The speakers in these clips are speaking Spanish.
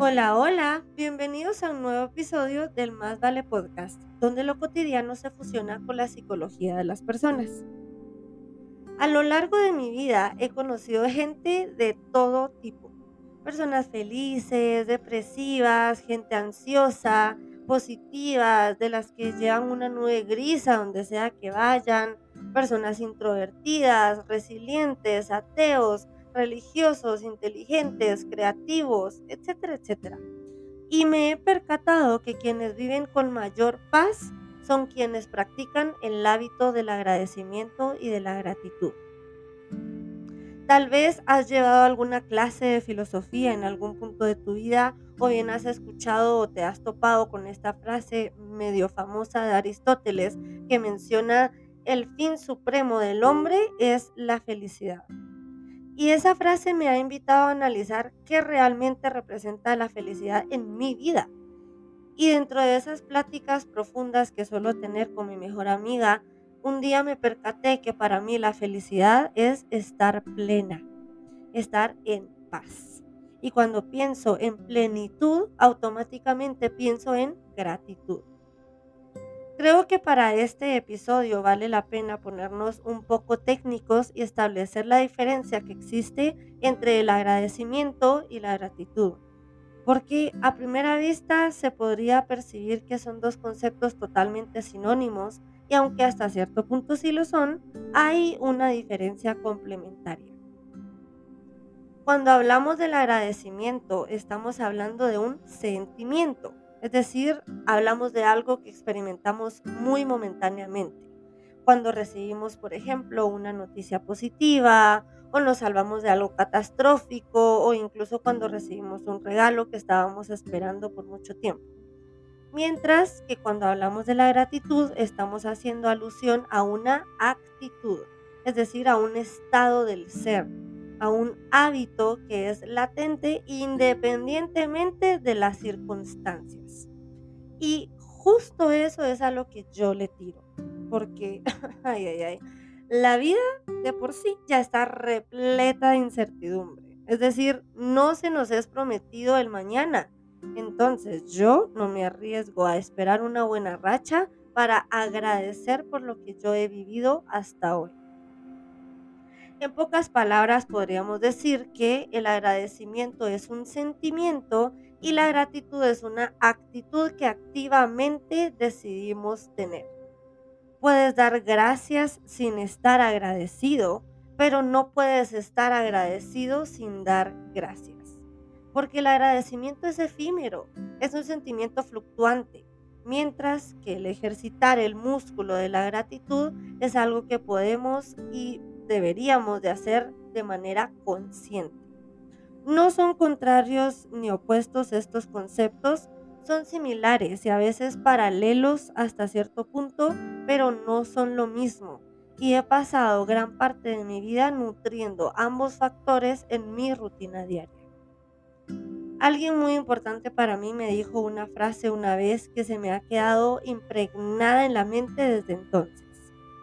Hola, hola, bienvenidos a un nuevo episodio del Más Vale Podcast, donde lo cotidiano se fusiona con la psicología de las personas. A lo largo de mi vida he conocido gente de todo tipo, personas felices, depresivas, gente ansiosa, positivas, de las que llevan una nube gris a donde sea que vayan, personas introvertidas, resilientes, ateos, religiosos, inteligentes, creativos, etcétera, etcétera. Y me he percatado que quienes viven con mayor paz son quienes practican el hábito del agradecimiento y de la gratitud. Tal vez has llevado alguna clase de filosofía en algún punto de tu vida o bien has escuchado o te has topado con esta frase medio famosa de Aristóteles que menciona el fin supremo del hombre es la felicidad. Y esa frase me ha invitado a analizar qué realmente representa la felicidad en mi vida. Y dentro de esas pláticas profundas que suelo tener con mi mejor amiga, un día me percaté que para mí la felicidad es estar plena, estar en paz. Y cuando pienso en plenitud, automáticamente pienso en gratitud. Creo que para este episodio vale la pena ponernos un poco técnicos y establecer la diferencia que existe entre el agradecimiento y la gratitud. Porque a primera vista se podría percibir que son dos conceptos totalmente sinónimos y aunque hasta cierto punto sí lo son, hay una diferencia complementaria. Cuando hablamos del agradecimiento, estamos hablando de un sentimiento es decir, hablamos de algo que experimentamos muy momentáneamente. Cuando recibimos, por ejemplo, una noticia positiva o nos salvamos de algo catastrófico o incluso cuando recibimos un regalo que estábamos esperando por mucho tiempo. Mientras que cuando hablamos de la gratitud estamos haciendo alusión a una actitud, es decir, a un estado del ser, a un hábito que es latente independientemente de las circunstancias. Y justo eso es a lo que yo le tiro, porque, ay, ay, ay, la vida de por sí ya está repleta de incertidumbre. Es decir, no se nos es prometido el mañana. Entonces yo no me arriesgo a esperar una buena racha para agradecer por lo que yo he vivido hasta hoy. En pocas palabras podríamos decir que el agradecimiento es un sentimiento y la gratitud es una actitud que activamente decidimos tener. Puedes dar gracias sin estar agradecido, pero no puedes estar agradecido sin dar gracias. Porque el agradecimiento es efímero, es un sentimiento fluctuante, mientras que el ejercitar el músculo de la gratitud es algo que podemos y deberíamos de hacer de manera consciente. No son contrarios ni opuestos estos conceptos, son similares y a veces paralelos hasta cierto punto, pero no son lo mismo. Y he pasado gran parte de mi vida nutriendo ambos factores en mi rutina diaria. Alguien muy importante para mí me dijo una frase una vez que se me ha quedado impregnada en la mente desde entonces.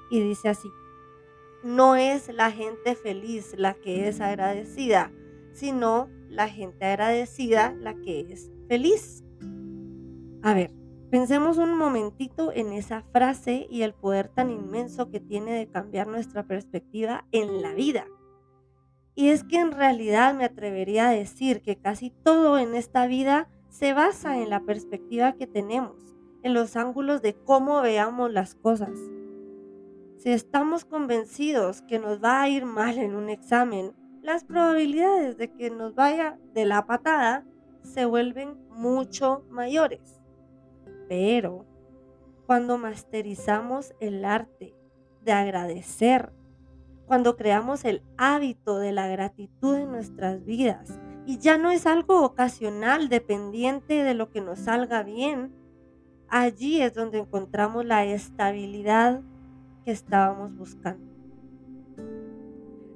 Y dice así, no es la gente feliz la que es agradecida, sino la gente agradecida la que es feliz. A ver, pensemos un momentito en esa frase y el poder tan inmenso que tiene de cambiar nuestra perspectiva en la vida. Y es que en realidad me atrevería a decir que casi todo en esta vida se basa en la perspectiva que tenemos, en los ángulos de cómo veamos las cosas. Si estamos convencidos que nos va a ir mal en un examen, las probabilidades de que nos vaya de la patada se vuelven mucho mayores. Pero cuando masterizamos el arte de agradecer, cuando creamos el hábito de la gratitud en nuestras vidas y ya no es algo ocasional dependiente de lo que nos salga bien, allí es donde encontramos la estabilidad estábamos buscando.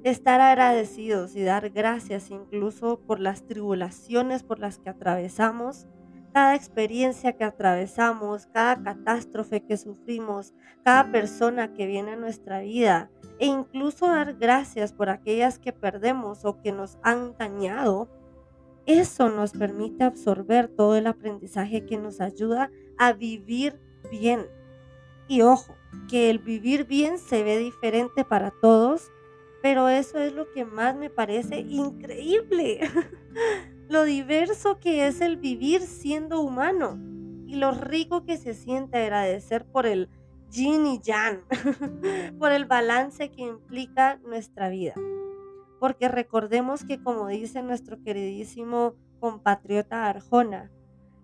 Estar agradecidos y dar gracias incluso por las tribulaciones por las que atravesamos, cada experiencia que atravesamos, cada catástrofe que sufrimos, cada persona que viene a nuestra vida e incluso dar gracias por aquellas que perdemos o que nos han dañado, Eso nos permite absorber todo el aprendizaje que nos ayuda a vivir bien. Y ojo, que el vivir bien se ve diferente para todos, pero eso es lo que más me parece increíble. lo diverso que es el vivir siendo humano y lo rico que se siente agradecer por el yin y yang, por el balance que implica nuestra vida. Porque recordemos que como dice nuestro queridísimo compatriota Arjona,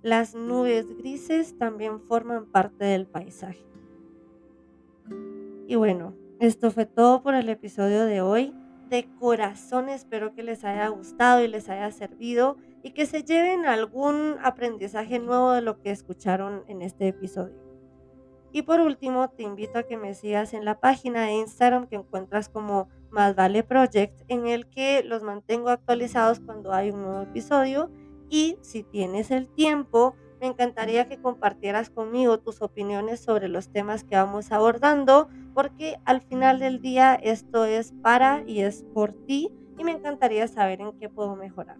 las nubes grises también forman parte del paisaje. Y bueno, esto fue todo por el episodio de hoy. De corazón espero que les haya gustado y les haya servido y que se lleven algún aprendizaje nuevo de lo que escucharon en este episodio. Y por último, te invito a que me sigas en la página de Instagram que encuentras como Más Vale Project, en el que los mantengo actualizados cuando hay un nuevo episodio. Y si tienes el tiempo, me encantaría que compartieras conmigo tus opiniones sobre los temas que vamos abordando, porque al final del día esto es para y es por ti y me encantaría saber en qué puedo mejorar.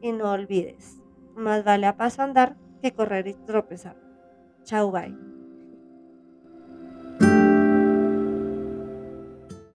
Y no olvides, más vale a paso andar que correr y tropezar. Chao, bye.